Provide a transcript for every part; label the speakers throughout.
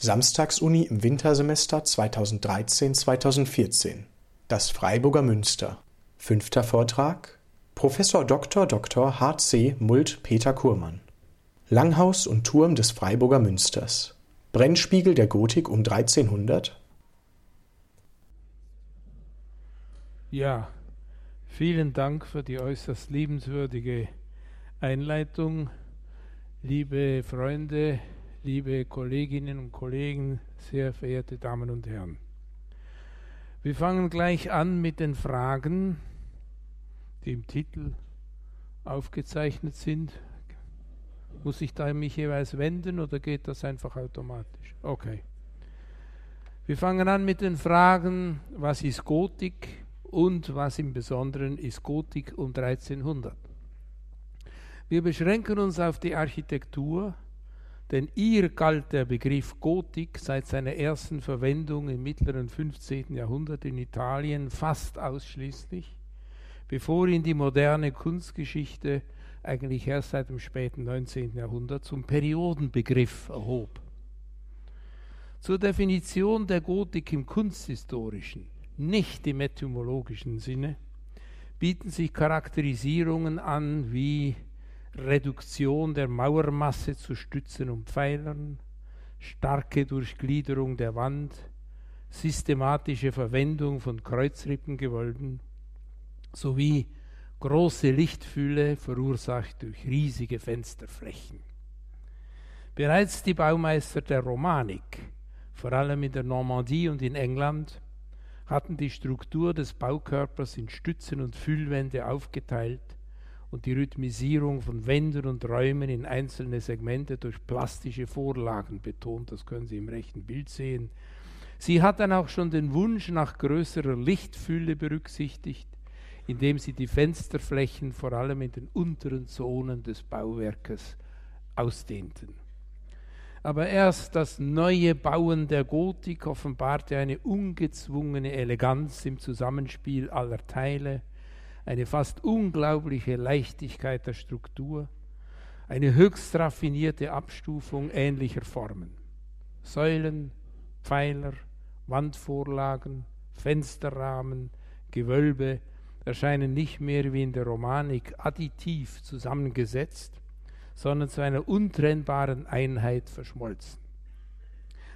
Speaker 1: Samstagsuni im Wintersemester 2013/2014 Das Freiburger Münster Fünfter Vortrag Professor Dr. Dr. h.c. Mult-Peter Kurmann Langhaus und Turm des Freiburger Münsters Brennspiegel der Gotik um 1300
Speaker 2: Ja, vielen Dank für die äußerst liebenswürdige Einleitung. Liebe Freunde, liebe Kolleginnen und Kollegen, sehr verehrte Damen und Herren. Wir fangen gleich an mit den Fragen, die im Titel aufgezeichnet sind. Muss ich da mich jeweils wenden oder geht das einfach automatisch? Okay. Wir fangen an mit den Fragen, was ist Gotik und was im Besonderen ist Gotik um 1300. Wir beschränken uns auf die Architektur, denn ihr galt der Begriff Gotik seit seiner ersten Verwendung im mittleren 15. Jahrhundert in Italien fast ausschließlich, bevor ihn die moderne Kunstgeschichte eigentlich erst seit dem späten 19. Jahrhundert zum Periodenbegriff erhob. Zur Definition der Gotik im kunsthistorischen, nicht im etymologischen Sinne, bieten sich Charakterisierungen an wie Reduktion der Mauermasse zu Stützen und Pfeilern, starke Durchgliederung der Wand, systematische Verwendung von Kreuzrippengewölben sowie große Lichtfülle verursacht durch riesige Fensterflächen. Bereits die Baumeister der Romanik, vor allem in der Normandie und in England, hatten die Struktur des Baukörpers in Stützen und Füllwände aufgeteilt und die Rhythmisierung von Wänden und Räumen in einzelne Segmente durch plastische Vorlagen betont. Das können Sie im rechten Bild sehen. Sie hat dann auch schon den Wunsch nach größerer Lichtfülle berücksichtigt, indem sie die Fensterflächen vor allem in den unteren Zonen des Bauwerkes ausdehnten. Aber erst das neue Bauen der Gotik offenbarte eine ungezwungene Eleganz im Zusammenspiel aller Teile, eine fast unglaubliche Leichtigkeit der Struktur, eine höchst raffinierte Abstufung ähnlicher Formen. Säulen, Pfeiler, Wandvorlagen, Fensterrahmen, Gewölbe erscheinen nicht mehr wie in der Romanik additiv zusammengesetzt, sondern zu einer untrennbaren Einheit verschmolzen.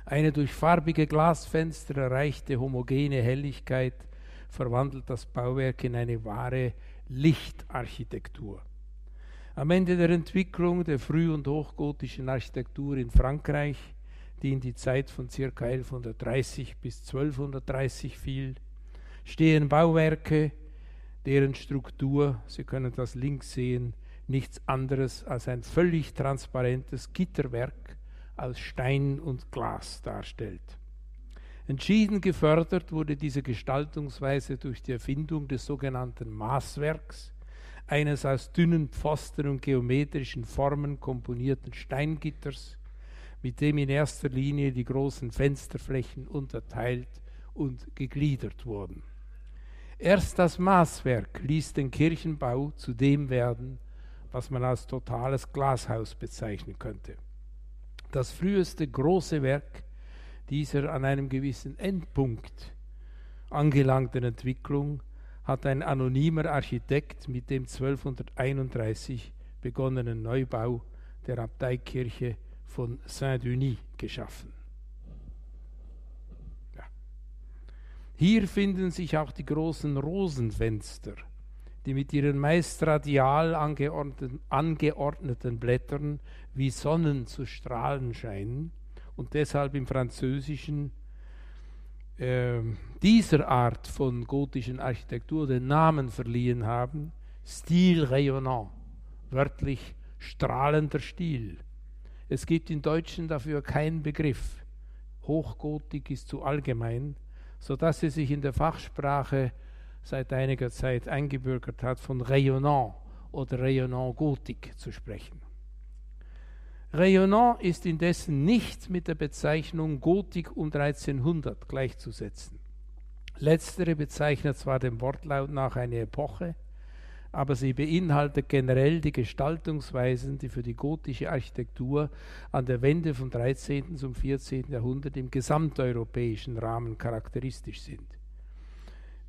Speaker 2: Eine durch farbige Glasfenster erreichte homogene Helligkeit verwandelt das Bauwerk in eine wahre Lichtarchitektur. Am Ende der Entwicklung der früh- und hochgotischen Architektur in Frankreich, die in die Zeit von ca. 1130 bis 1230 fiel, stehen Bauwerke, deren Struktur, Sie können das links sehen, nichts anderes als ein völlig transparentes Gitterwerk aus Stein und Glas darstellt. Entschieden gefördert wurde diese Gestaltungsweise durch die Erfindung des sogenannten Maßwerks, eines aus dünnen Pfosten und geometrischen Formen komponierten Steingitters, mit dem in erster Linie die großen Fensterflächen unterteilt und gegliedert wurden. Erst das Maßwerk ließ den Kirchenbau zu dem werden, was man als totales Glashaus bezeichnen könnte. Das früheste große Werk dieser an einem gewissen Endpunkt angelangten Entwicklung hat ein anonymer Architekt mit dem 1231 begonnenen Neubau der Abteikirche von Saint-Denis geschaffen. Ja. Hier finden sich auch die großen Rosenfenster, die mit ihren meist radial angeordneten, angeordneten Blättern wie Sonnen zu strahlen scheinen und deshalb im Französischen äh, dieser Art von gotischen Architektur den Namen verliehen haben, Stil rayonnant, wörtlich strahlender Stil. Es gibt im Deutschen dafür keinen Begriff. Hochgotik ist zu allgemein, sodass es sich in der Fachsprache seit einiger Zeit eingebürgert hat, von rayonnant oder rayonnant Gotik zu sprechen. Rayonnant ist indessen nicht mit der Bezeichnung Gotik um 1300 gleichzusetzen. Letztere bezeichnet zwar dem Wortlaut nach eine Epoche, aber sie beinhaltet generell die Gestaltungsweisen, die für die gotische Architektur an der Wende vom 13. zum 14. Jahrhundert im gesamteuropäischen Rahmen charakteristisch sind.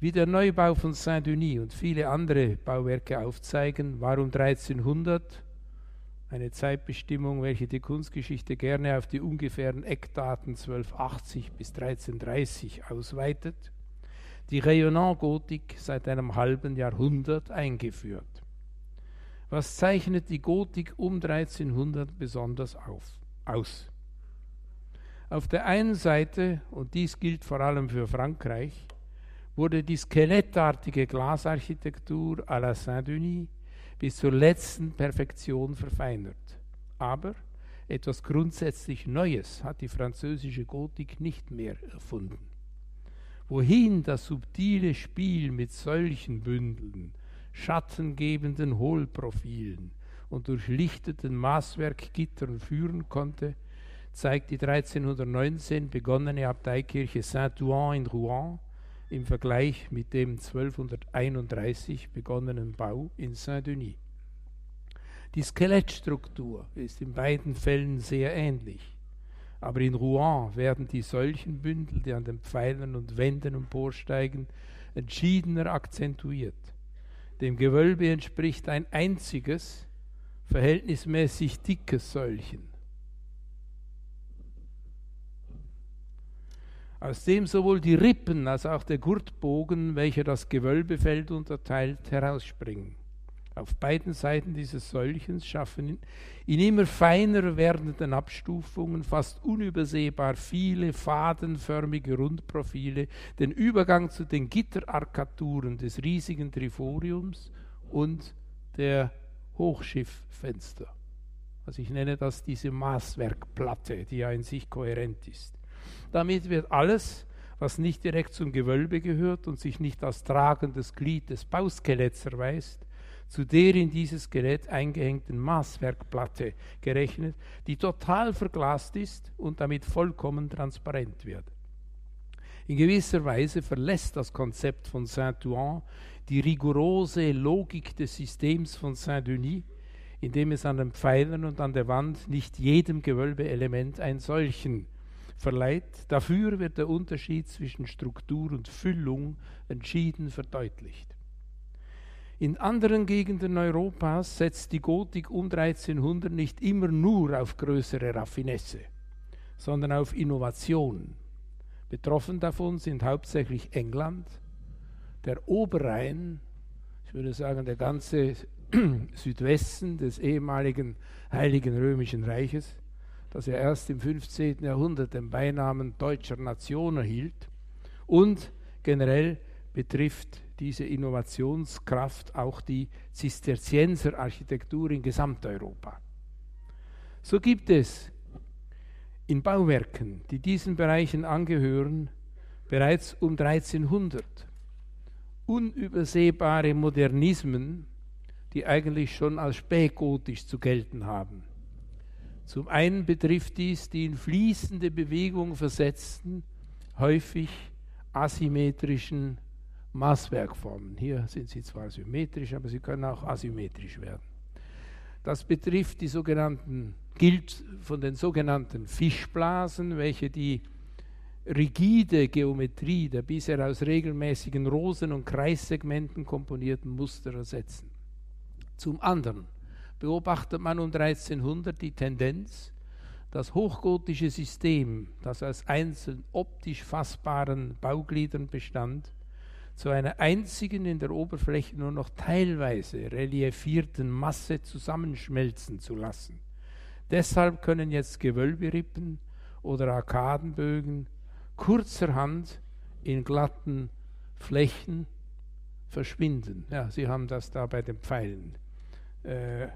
Speaker 2: Wie der Neubau von Saint-Denis und viele andere Bauwerke aufzeigen, war um 1300 eine Zeitbestimmung, welche die Kunstgeschichte gerne auf die ungefähren Eckdaten 1280 bis 1330 ausweitet, die Rayonnant-Gotik seit einem halben Jahrhundert eingeführt. Was zeichnet die Gotik um 1300 besonders auf, aus? Auf der einen Seite, und dies gilt vor allem für Frankreich, wurde die skelettartige Glasarchitektur à la Saint-Denis bis zur letzten Perfektion verfeinert. Aber etwas grundsätzlich Neues hat die französische Gotik nicht mehr erfunden. Wohin das subtile Spiel mit solchen Bündeln, schattengebenden Hohlprofilen und durchlichteten Maßwerkgittern führen konnte, zeigt die 1319 begonnene Abteikirche Saint-Ouen in Rouen im Vergleich mit dem 1231 begonnenen Bau in Saint-Denis. Die Skelettstruktur ist in beiden Fällen sehr ähnlich, aber in Rouen werden die solchen Bündel, die an den Pfeilern und Wänden emporsteigen, entschiedener akzentuiert. Dem Gewölbe entspricht ein einziges, verhältnismäßig dickes Säulchen aus dem sowohl die Rippen als auch der Gurtbogen, welcher das Gewölbefeld unterteilt, herausspringen. Auf beiden Seiten dieses Säulchens schaffen in immer feiner werdenden Abstufungen fast unübersehbar viele fadenförmige Rundprofile den Übergang zu den Gitterarkaturen des riesigen Triforiums und der Hochschifffenster. Also ich nenne das diese Maßwerkplatte, die ja in sich kohärent ist. Damit wird alles, was nicht direkt zum Gewölbe gehört und sich nicht als tragendes Glied des Bauskeletts erweist, zu der in dieses Skelett eingehängten Maßwerkplatte gerechnet, die total verglast ist und damit vollkommen transparent wird. In gewisser Weise verlässt das Konzept von Saint-Ouen die rigorose Logik des Systems von Saint-Denis, indem es an den Pfeilern und an der Wand nicht jedem Gewölbeelement ein solchen verleiht. Dafür wird der Unterschied zwischen Struktur und Füllung entschieden verdeutlicht. In anderen Gegenden Europas setzt die Gotik um 1300 nicht immer nur auf größere Raffinesse, sondern auf Innovation. Betroffen davon sind hauptsächlich England, der Oberrhein, ich würde sagen der ganze Südwesten des ehemaligen Heiligen Römischen Reiches, das er erst im 15. Jahrhundert den Beinamen deutscher Nation erhielt. Und generell betrifft diese Innovationskraft auch die Zisterzienserarchitektur in Gesamteuropa. So gibt es in Bauwerken, die diesen Bereichen angehören, bereits um 1300 unübersehbare Modernismen, die eigentlich schon als spätgotisch zu gelten haben. Zum einen betrifft dies die in fließende Bewegung versetzten, häufig asymmetrischen Maßwerkformen. Hier sind sie zwar symmetrisch, aber sie können auch asymmetrisch werden. Das betrifft die sogenannten, gilt von den sogenannten Fischblasen, welche die rigide Geometrie der bisher aus regelmäßigen Rosen- und Kreissegmenten komponierten Muster ersetzen. Zum anderen beobachtet man um 1300 die Tendenz, das hochgotische System, das aus einzeln optisch fassbaren Baugliedern bestand, zu einer einzigen in der Oberfläche nur noch teilweise reliefierten Masse zusammenschmelzen zu lassen. Deshalb können jetzt Gewölberippen oder Arkadenbögen kurzerhand in glatten Flächen verschwinden. Ja, Sie haben das da bei den Pfeilen äh,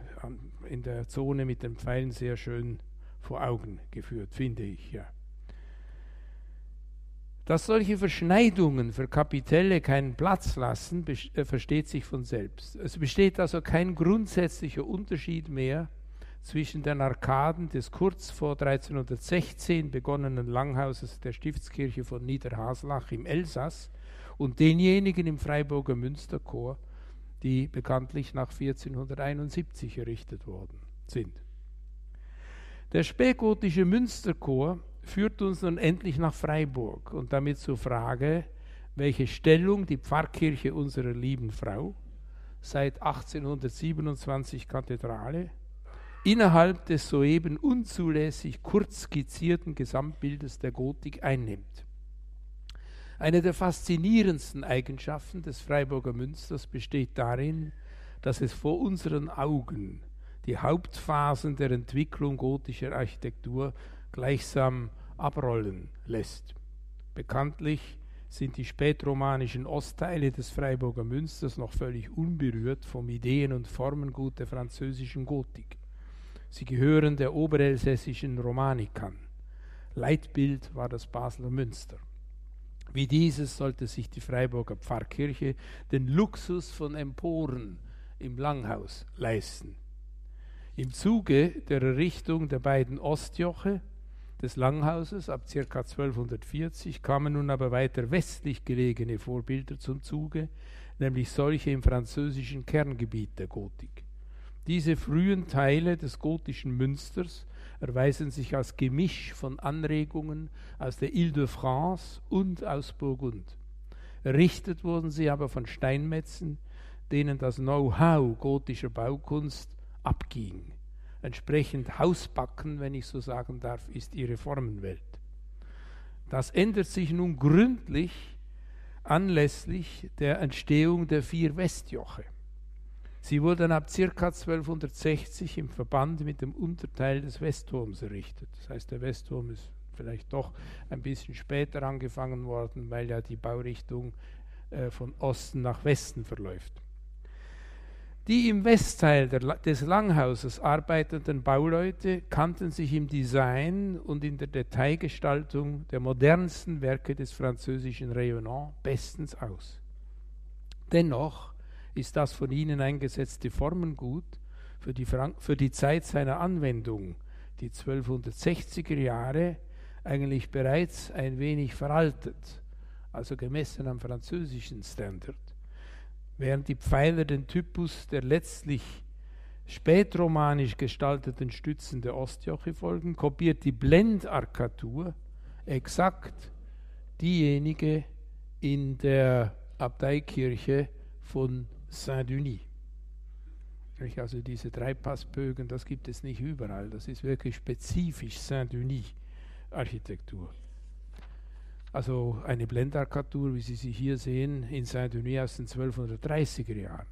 Speaker 2: in der Zone mit den Pfeilen sehr schön vor Augen geführt, finde ich. Ja. Dass solche Verschneidungen für Kapitelle keinen Platz lassen, äh, versteht sich von selbst. Es besteht also kein grundsätzlicher Unterschied mehr zwischen den Arkaden des kurz vor 1316 begonnenen Langhauses der Stiftskirche von Niederhaslach im Elsass und denjenigen im Freiburger Münsterchor, die bekanntlich nach 1471 errichtet worden sind. Der spätgotische Münsterchor führt uns nun endlich nach Freiburg und damit zur Frage, welche Stellung die Pfarrkirche unserer lieben Frau seit 1827 Kathedrale innerhalb des soeben unzulässig kurz skizzierten Gesamtbildes der Gotik einnimmt. Eine der faszinierendsten Eigenschaften des Freiburger Münsters besteht darin, dass es vor unseren Augen die Hauptphasen der Entwicklung gotischer Architektur gleichsam abrollen lässt. Bekanntlich sind die spätromanischen Ostteile des Freiburger Münsters noch völlig unberührt vom Ideen- und Formengut der französischen Gotik. Sie gehören der oberelsässischen Romanik an. Leitbild war das Basler Münster. Wie dieses sollte sich die Freiburger Pfarrkirche den Luxus von Emporen im Langhaus leisten. Im Zuge der Errichtung der beiden Ostjoche des Langhauses ab ca. 1240 kamen nun aber weiter westlich gelegene Vorbilder zum Zuge, nämlich solche im französischen Kerngebiet der Gotik. Diese frühen Teile des gotischen Münsters erweisen sich als Gemisch von Anregungen aus der Ile-de-France und aus Burgund. Errichtet wurden sie aber von Steinmetzen, denen das Know-how gotischer Baukunst abging. Entsprechend Hausbacken, wenn ich so sagen darf, ist ihre Formenwelt. Das ändert sich nun gründlich anlässlich der Entstehung der vier Westjoche. Sie wurden ab ca. 1260 im Verband mit dem Unterteil des Westturms errichtet. Das heißt, der Westturm ist vielleicht doch ein bisschen später angefangen worden, weil ja die Baurichtung äh, von Osten nach Westen verläuft. Die im Westteil der, des Langhauses arbeitenden Bauleute kannten sich im Design und in der Detailgestaltung der modernsten Werke des französischen Rayonnant bestens aus. Dennoch ist das von ihnen eingesetzte Formengut für die, für die Zeit seiner Anwendung, die 1260er Jahre, eigentlich bereits ein wenig veraltet, also gemessen am französischen Standard. Während die Pfeiler den Typus der letztlich spätromanisch gestalteten Stützen der Ostjoche folgen, kopiert die Blendarkatur exakt diejenige in der Abteikirche von Saint-Denis. Also diese Dreipassbögen, das gibt es nicht überall. Das ist wirklich spezifisch Saint-Denis-Architektur. Also eine Blendarkatur, wie Sie sie hier sehen, in Saint-Denis aus den 1230er Jahren.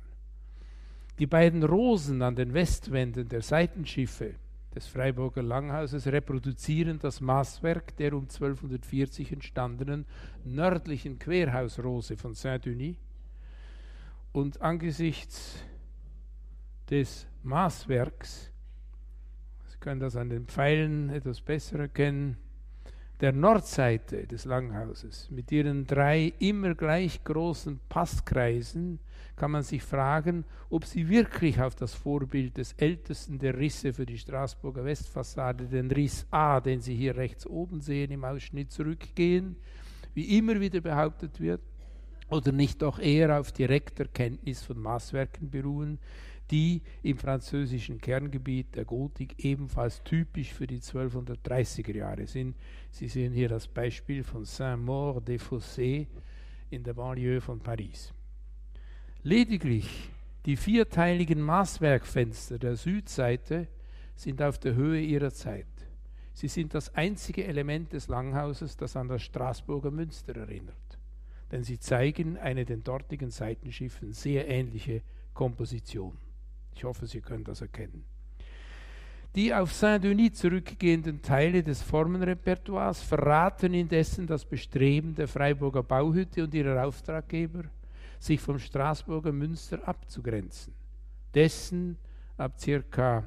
Speaker 2: Die beiden Rosen an den Westwänden der Seitenschiffe des Freiburger Langhauses reproduzieren das Maßwerk der um 1240 entstandenen nördlichen Querhausrose von Saint-Denis. Und angesichts des Maßwerks, Sie können das an den Pfeilen etwas besser erkennen, der Nordseite des Langhauses mit ihren drei immer gleich großen Passkreisen kann man sich fragen, ob sie wirklich auf das Vorbild des ältesten der Risse für die Straßburger Westfassade, den Riss A, den Sie hier rechts oben sehen im Ausschnitt, zurückgehen, wie immer wieder behauptet wird, oder nicht doch eher auf direkter Kenntnis von Maßwerken beruhen, die im französischen Kerngebiet der Gotik ebenfalls typisch für die 1230er Jahre sind. Sie sehen hier das Beispiel von Saint-Maur-des-Fossés in der Banlieue von Paris. Lediglich die vierteiligen Maßwerkfenster der Südseite sind auf der Höhe ihrer Zeit. Sie sind das einzige Element des Langhauses, das an das Straßburger Münster erinnert. Denn sie zeigen eine den dortigen Seitenschiffen sehr ähnliche Komposition. Ich hoffe, Sie können das erkennen. Die auf Saint-Denis zurückgehenden Teile des Formenrepertoires verraten indessen das Bestreben der Freiburger Bauhütte und ihrer Auftraggeber, sich vom Straßburger Münster abzugrenzen. Dessen ab ca.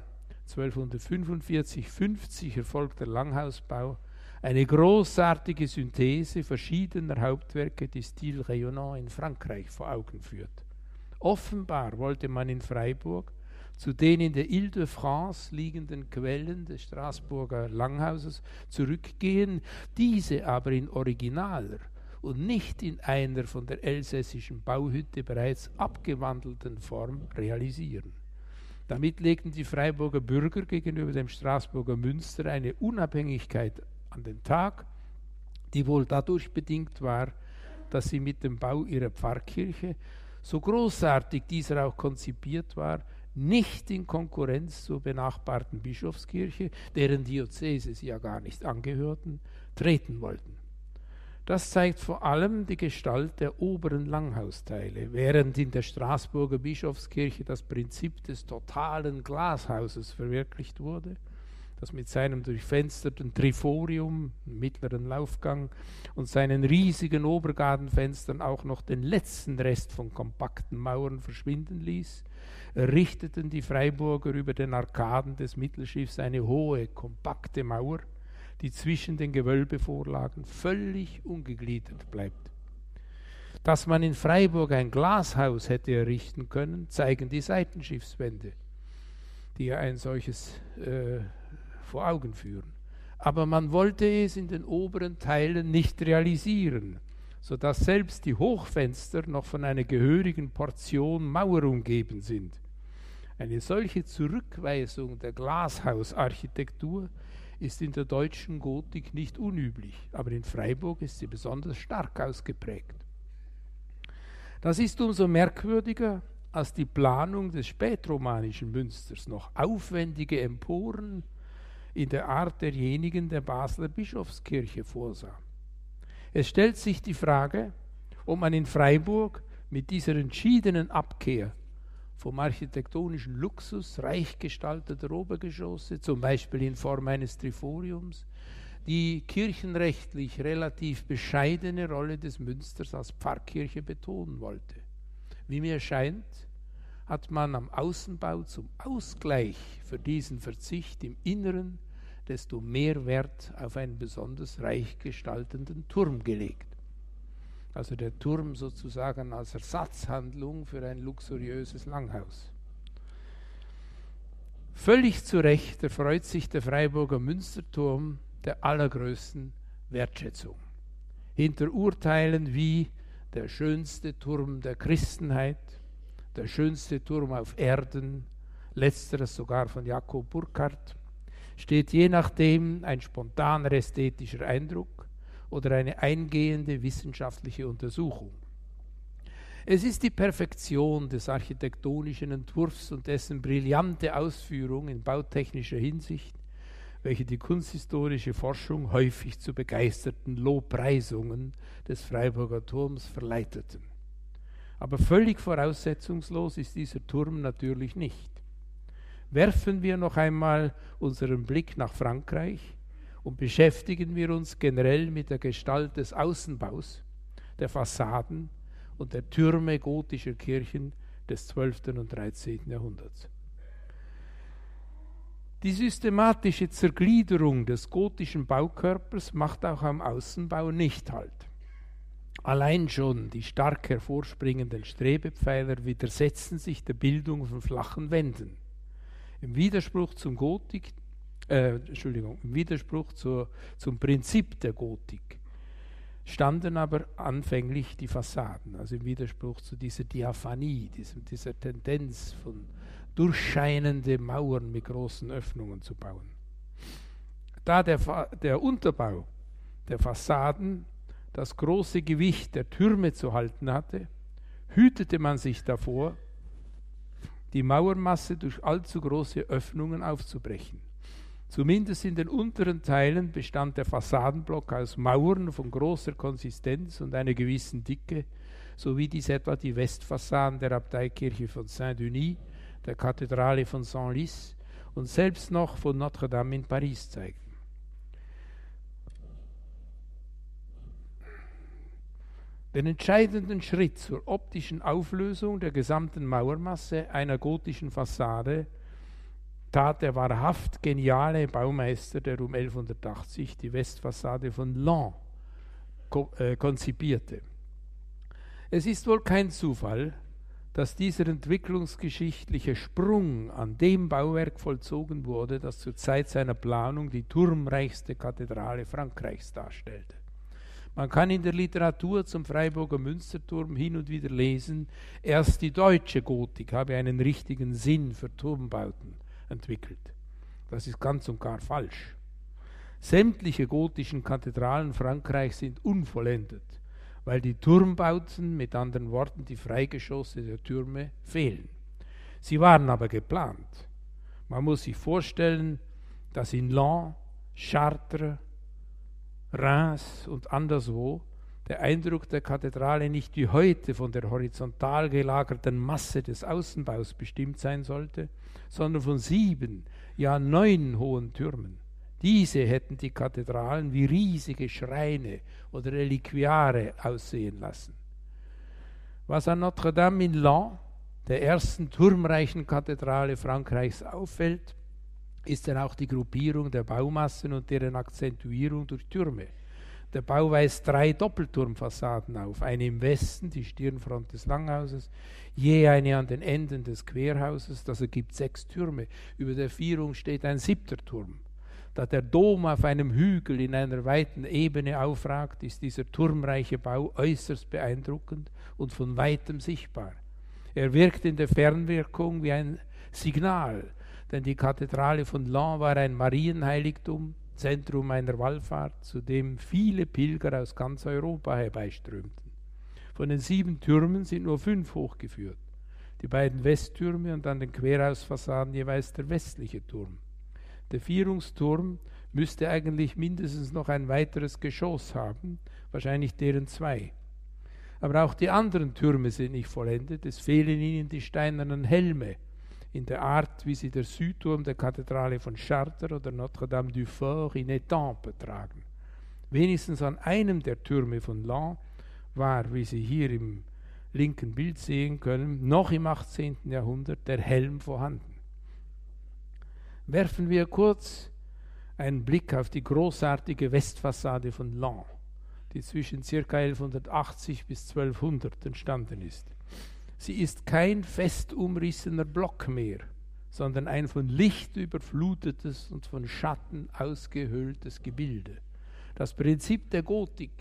Speaker 2: 1245-50 erfolgter Langhausbau eine großartige Synthese verschiedener Hauptwerke des Stil Rayonnant in Frankreich vor Augen führt. Offenbar wollte man in Freiburg zu den in der Ile-de-France liegenden Quellen des Straßburger Langhauses zurückgehen, diese aber in originaler und nicht in einer von der elsässischen Bauhütte bereits abgewandelten Form realisieren. Damit legten die Freiburger Bürger gegenüber dem Straßburger Münster eine Unabhängigkeit an den Tag, die wohl dadurch bedingt war, dass sie mit dem Bau ihrer Pfarrkirche, so großartig dieser auch konzipiert war, nicht in Konkurrenz zur benachbarten Bischofskirche, deren Diözese sie ja gar nicht angehörten, treten wollten. Das zeigt vor allem die Gestalt der oberen Langhausteile, während in der Straßburger Bischofskirche das Prinzip des totalen Glashauses verwirklicht wurde, das mit seinem durchfensterten Triforium, mittleren Laufgang und seinen riesigen Obergadenfenstern auch noch den letzten Rest von kompakten Mauern verschwinden ließ, errichteten die Freiburger über den Arkaden des Mittelschiffs eine hohe, kompakte Mauer, die zwischen den Gewölbevorlagen völlig ungegliedert bleibt. Dass man in Freiburg ein Glashaus hätte errichten können, zeigen die Seitenschiffswände, die ja ein solches äh, vor Augen führen. Aber man wollte es in den oberen Teilen nicht realisieren, sodass selbst die Hochfenster noch von einer gehörigen Portion Mauer umgeben sind. Eine solche Zurückweisung der Glashausarchitektur ist in der deutschen Gotik nicht unüblich, aber in Freiburg ist sie besonders stark ausgeprägt. Das ist umso merkwürdiger, als die Planung des spätromanischen Münsters noch aufwendige Emporen in der Art derjenigen der Basler Bischofskirche vorsah. Es stellt sich die Frage, ob man in Freiburg mit dieser entschiedenen Abkehr vom architektonischen Luxus reich gestalteter Obergeschosse, zum Beispiel in Form eines Triforiums, die kirchenrechtlich relativ bescheidene Rolle des Münsters als Pfarrkirche betonen wollte. Wie mir scheint, hat man am Außenbau zum Ausgleich für diesen Verzicht im Inneren desto mehr Wert auf einen besonders reich gestaltenden Turm gelegt. Also der Turm sozusagen als Ersatzhandlung für ein luxuriöses Langhaus. Völlig zu Recht erfreut sich der Freiburger Münsterturm der allergrößten Wertschätzung. Hinter Urteilen wie der schönste Turm der Christenheit, der schönste Turm auf Erden, letzteres sogar von Jakob Burckhardt, steht je nachdem ein spontaner ästhetischer Eindruck oder eine eingehende wissenschaftliche Untersuchung. Es ist die Perfektion des architektonischen Entwurfs und dessen brillante Ausführung in bautechnischer Hinsicht, welche die kunsthistorische Forschung häufig zu begeisterten Lobpreisungen des Freiburger Turms verleiteten. Aber völlig voraussetzungslos ist dieser Turm natürlich nicht. Werfen wir noch einmal unseren Blick nach Frankreich und beschäftigen wir uns generell mit der Gestalt des Außenbaus, der Fassaden und der Türme gotischer Kirchen des 12. und 13. Jahrhunderts. Die systematische Zergliederung des gotischen Baukörpers macht auch am Außenbau nicht halt. Allein schon die stark hervorspringenden Strebepfeiler widersetzen sich der Bildung von flachen Wänden. Im Widerspruch zum Gotik, äh, Entschuldigung, im Widerspruch zur, zum Prinzip der Gotik standen aber anfänglich die Fassaden, also im Widerspruch zu dieser Diaphanie, diesem, dieser Tendenz von durchscheinende Mauern mit großen Öffnungen zu bauen. Da der, der Unterbau der Fassaden das große Gewicht der Türme zu halten hatte, hütete man sich davor, die Mauermasse durch allzu große Öffnungen aufzubrechen. Zumindest in den unteren Teilen bestand der Fassadenblock aus Mauern von großer Konsistenz und einer gewissen Dicke, so wie dies etwa die Westfassaden der Abteikirche von Saint-Denis, der Kathedrale von Saint-Lys und selbst noch von Notre-Dame in Paris zeigten. Den entscheidenden Schritt zur optischen Auflösung der gesamten Mauermasse einer gotischen Fassade tat der wahrhaft geniale Baumeister, der um 1180 die Westfassade von Laon äh, konzipierte. Es ist wohl kein Zufall, dass dieser entwicklungsgeschichtliche Sprung an dem Bauwerk vollzogen wurde, das zur Zeit seiner Planung die turmreichste Kathedrale Frankreichs darstellte. Man kann in der Literatur zum Freiburger Münsterturm hin und wieder lesen, erst die deutsche Gotik habe einen richtigen Sinn für Turmbauten entwickelt. Das ist ganz und gar falsch. Sämtliche gotischen Kathedralen Frankreichs sind unvollendet, weil die Turmbauten, mit anderen Worten die Freigeschosse der Türme, fehlen. Sie waren aber geplant. Man muss sich vorstellen, dass in Laon, Chartres, Reims und anderswo der Eindruck der Kathedrale nicht wie heute von der horizontal gelagerten Masse des Außenbaus bestimmt sein sollte, sondern von sieben, ja neun hohen Türmen. Diese hätten die Kathedralen wie riesige Schreine oder Reliquiare aussehen lassen. Was an Notre-Dame in Laon, der ersten turmreichen Kathedrale Frankreichs, auffällt, ist dann auch die Gruppierung der Baumassen und deren Akzentuierung durch Türme. Der Bau weist drei Doppelturmfassaden auf, eine im Westen, die Stirnfront des Langhauses, je eine an den Enden des Querhauses, das ergibt sechs Türme. Über der Vierung steht ein siebter Turm. Da der Dom auf einem Hügel in einer weiten Ebene aufragt, ist dieser turmreiche Bau äußerst beeindruckend und von weitem sichtbar. Er wirkt in der Fernwirkung wie ein Signal, denn die Kathedrale von Laon war ein Marienheiligtum, Zentrum einer Wallfahrt, zu dem viele Pilger aus ganz Europa herbeiströmten. Von den sieben Türmen sind nur fünf hochgeführt. Die beiden Westtürme und an den Querhausfassaden jeweils der westliche Turm. Der Vierungsturm müsste eigentlich mindestens noch ein weiteres Geschoss haben, wahrscheinlich deren zwei. Aber auch die anderen Türme sind nicht vollendet, es fehlen ihnen die steinernen Helme, in der Art, wie sie der Südturm der Kathedrale von Chartres oder Notre-Dame du Fort in Étampes tragen. Wenigstens an einem der Türme von Laon war, wie Sie hier im linken Bild sehen können, noch im 18. Jahrhundert der Helm vorhanden. Werfen wir kurz einen Blick auf die großartige Westfassade von Laon, die zwischen ca. 1180 bis 1200 entstanden ist. Sie ist kein fest umrissener Block mehr, sondern ein von Licht überflutetes und von Schatten ausgehöhltes Gebilde. Das Prinzip der Gotik,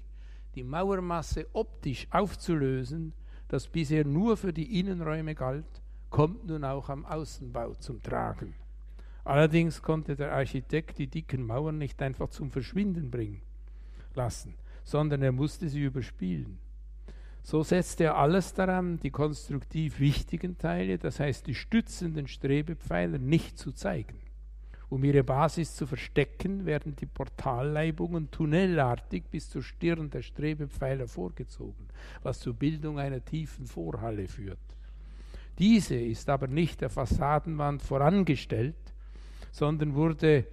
Speaker 2: die Mauermasse optisch aufzulösen, das bisher nur für die Innenräume galt, kommt nun auch am Außenbau zum Tragen. Allerdings konnte der Architekt die dicken Mauern nicht einfach zum Verschwinden bringen lassen, sondern er musste sie überspielen. So setzt er alles daran, die konstruktiv wichtigen Teile, das heißt die stützenden Strebepfeiler, nicht zu zeigen. Um ihre Basis zu verstecken, werden die Portalleibungen tunnellartig bis zur Stirn der Strebepfeiler vorgezogen, was zur Bildung einer tiefen Vorhalle führt. Diese ist aber nicht der Fassadenwand vorangestellt, sondern wurde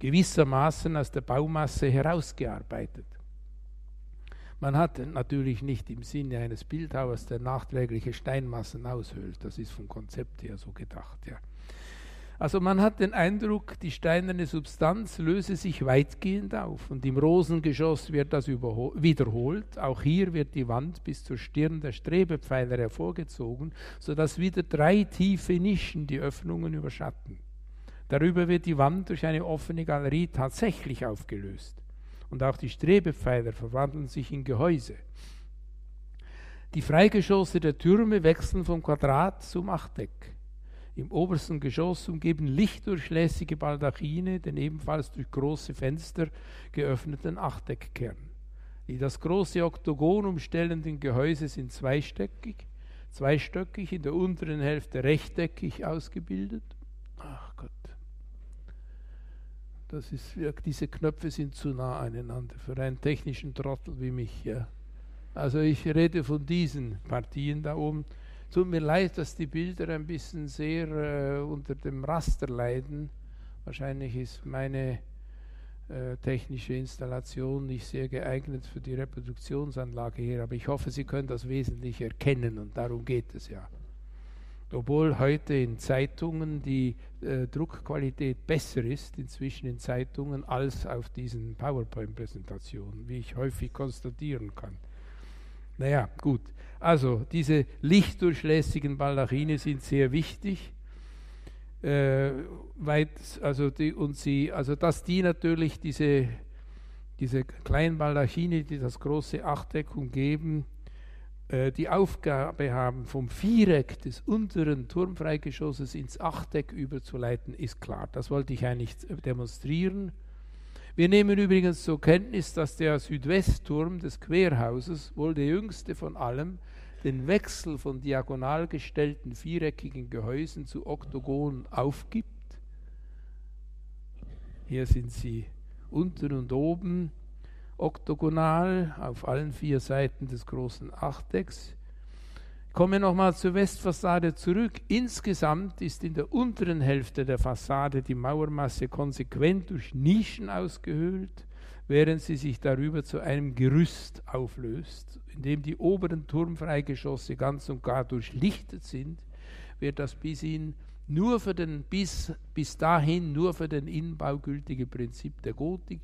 Speaker 2: gewissermaßen aus der Baumasse herausgearbeitet. Man hat natürlich nicht im Sinne eines Bildhauers, der nachträgliche Steinmassen aushöhlt. Das ist vom Konzept her so gedacht. Ja. Also man hat den Eindruck, die steinerne Substanz löse sich weitgehend auf und im Rosengeschoss wird das wiederholt. Auch hier wird die Wand bis zur Stirn der Strebepfeiler hervorgezogen, sodass wieder drei tiefe Nischen die Öffnungen überschatten. Darüber wird die Wand durch eine offene Galerie tatsächlich aufgelöst und auch die Strebepfeiler verwandeln sich in Gehäuse. Die Freigeschosse der Türme wechseln vom Quadrat zum Achteck. Im obersten Geschoss umgeben lichtdurchlässige Baldachine den ebenfalls durch große Fenster geöffneten Achteckkern. Die das große Oktogon umstellenden Gehäuse sind zweistöckig, zweistöckig, in der unteren Hälfte rechteckig ausgebildet. Ach Gott. Das ist, diese Knöpfe sind zu nah aneinander für einen technischen Trottel wie mich. Ja. Also ich rede von diesen Partien da oben. Tut mir leid, dass die Bilder ein bisschen sehr äh, unter dem Raster leiden. Wahrscheinlich ist meine äh, technische Installation nicht sehr geeignet für die Reproduktionsanlage hier, aber ich hoffe, Sie können das wesentlich erkennen und darum geht es ja obwohl heute in Zeitungen die äh, Druckqualität besser ist, inzwischen in Zeitungen, als auf diesen PowerPoint-Präsentationen, wie ich häufig konstatieren kann. Naja, gut. Also, diese lichtdurchlässigen Baldachine sind sehr wichtig. Äh, weit, also die, und sie, also dass die natürlich diese diese kleinen Baldachine, die das große Achteck umgeben, die Aufgabe haben, vom Viereck des unteren Turmfreigeschosses ins Achteck überzuleiten, ist klar. Das wollte ich eigentlich demonstrieren. Wir nehmen übrigens zur Kenntnis, dass der Südwestturm des Querhauses, wohl der jüngste von allem, den Wechsel von diagonal gestellten viereckigen Gehäusen zu Oktogonen aufgibt. Hier sind sie unten und oben oktogonal auf allen vier Seiten des großen Achtecks. Ich komme nochmal zur Westfassade zurück. Insgesamt ist in der unteren Hälfte der Fassade die Mauermasse konsequent durch Nischen ausgehöhlt, während sie sich darüber zu einem Gerüst auflöst. Indem die oberen Turmfreigeschosse ganz und gar durchlichtet sind, wird das bis in nur für den bis, bis dahin nur für den Innenbau gültige Prinzip der Gotik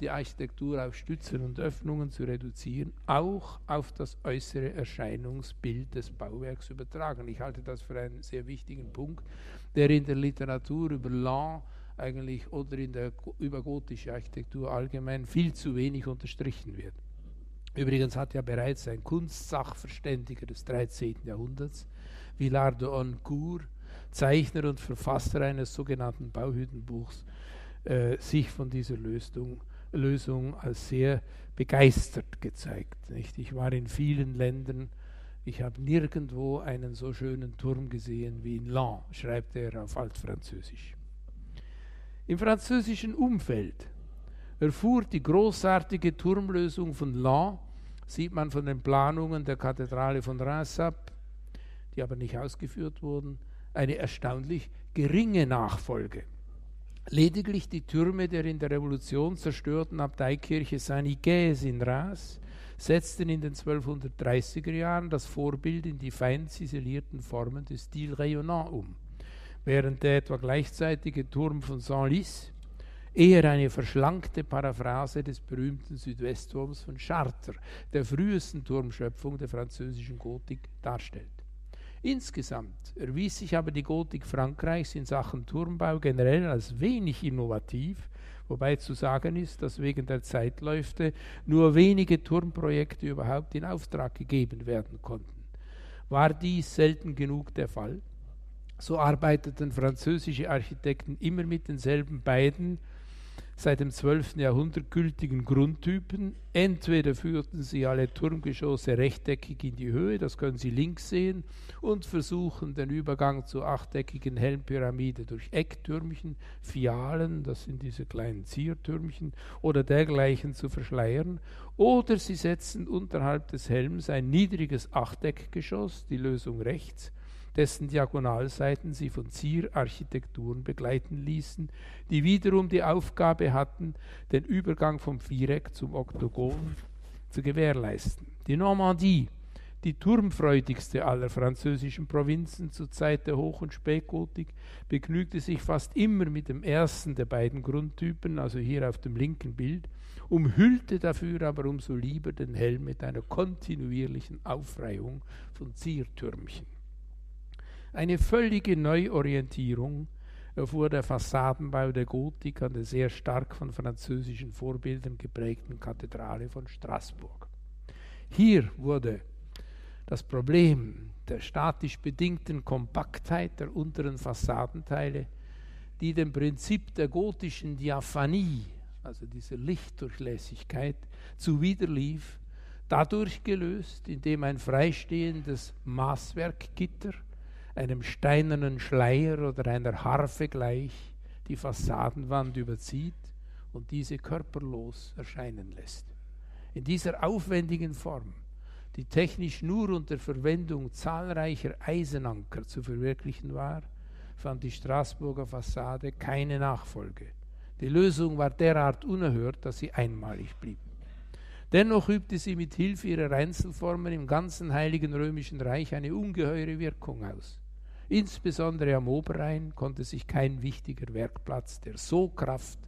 Speaker 2: die Architektur auf Stützen und Öffnungen zu reduzieren, auch auf das äußere Erscheinungsbild des Bauwerks übertragen. Ich halte das für einen sehr wichtigen Punkt, der in der Literatur über Lan eigentlich oder in der über gotische Architektur allgemein viel zu wenig unterstrichen wird. Übrigens hat ja bereits ein Kunstsachverständiger des 13. Jahrhunderts, Villard de Honcourt, Zeichner und Verfasser eines sogenannten Bauhüttenbuchs, äh, sich von dieser Lösung Lösung als sehr begeistert gezeigt. Nicht? Ich war in vielen Ländern, ich habe nirgendwo einen so schönen Turm gesehen wie in Lan, schreibt er auf Altfranzösisch. Im französischen Umfeld erfuhr die großartige Turmlösung von Lan, sieht man von den Planungen der Kathedrale von Reims ab, die aber nicht ausgeführt wurden, eine erstaunlich geringe Nachfolge. Lediglich die Türme der in der Revolution zerstörten Abteikirche Saint-Nicaise in Reims setzten in den 1230er Jahren das Vorbild in die fein ziselierten Formen des Stil Rayonnant um, während der etwa gleichzeitige Turm von Saint-Lys eher eine verschlankte Paraphrase des berühmten Südwestturms von Chartres, der frühesten Turmschöpfung der französischen Gotik, darstellt. Insgesamt erwies sich aber die Gotik Frankreichs in Sachen Turmbau generell als wenig innovativ, wobei zu sagen ist, dass wegen der Zeitläufe nur wenige Turmprojekte überhaupt in Auftrag gegeben werden konnten. War dies selten genug der Fall? So arbeiteten französische Architekten immer mit denselben beiden seit dem 12. Jahrhundert gültigen Grundtypen. Entweder führten sie alle Turmgeschosse rechteckig in die Höhe, das können Sie links sehen, und versuchen den Übergang zur achteckigen Helmpyramide durch Ecktürmchen, Fialen, das sind diese kleinen Ziertürmchen, oder dergleichen zu verschleiern, oder sie setzen unterhalb des Helms ein niedriges Achteckgeschoss, die Lösung rechts, dessen Diagonalseiten sie von Zierarchitekturen begleiten ließen, die wiederum die Aufgabe hatten, den Übergang vom Viereck zum Oktogon zu gewährleisten. Die Normandie, die turmfreudigste aller französischen Provinzen zur Zeit der Hoch- und Spätgotik, begnügte sich fast immer mit dem ersten der beiden Grundtypen, also hier auf dem linken Bild, umhüllte dafür aber umso lieber den Helm mit einer kontinuierlichen Aufreihung von Ziertürmchen. Eine völlige Neuorientierung erfuhr der Fassadenbau der Gotik an der sehr stark von französischen Vorbildern geprägten Kathedrale von Straßburg. Hier wurde das Problem der statisch bedingten Kompaktheit der unteren Fassadenteile, die dem Prinzip der gotischen Diaphanie, also dieser Lichtdurchlässigkeit, zuwiderlief, dadurch gelöst, indem ein freistehendes Maßwerkgitter einem steinernen Schleier oder einer Harfe gleich die Fassadenwand überzieht und diese körperlos erscheinen lässt. In dieser aufwendigen Form, die technisch nur unter Verwendung zahlreicher Eisenanker zu verwirklichen war, fand die Straßburger Fassade keine Nachfolge. Die Lösung war derart unerhört, dass sie einmalig blieb. Dennoch übte sie mit Hilfe ihrer Einzelformen im ganzen Heiligen Römischen Reich eine ungeheure Wirkung aus. Insbesondere am Oberrhein konnte sich kein wichtiger Werkplatz der So-Kraft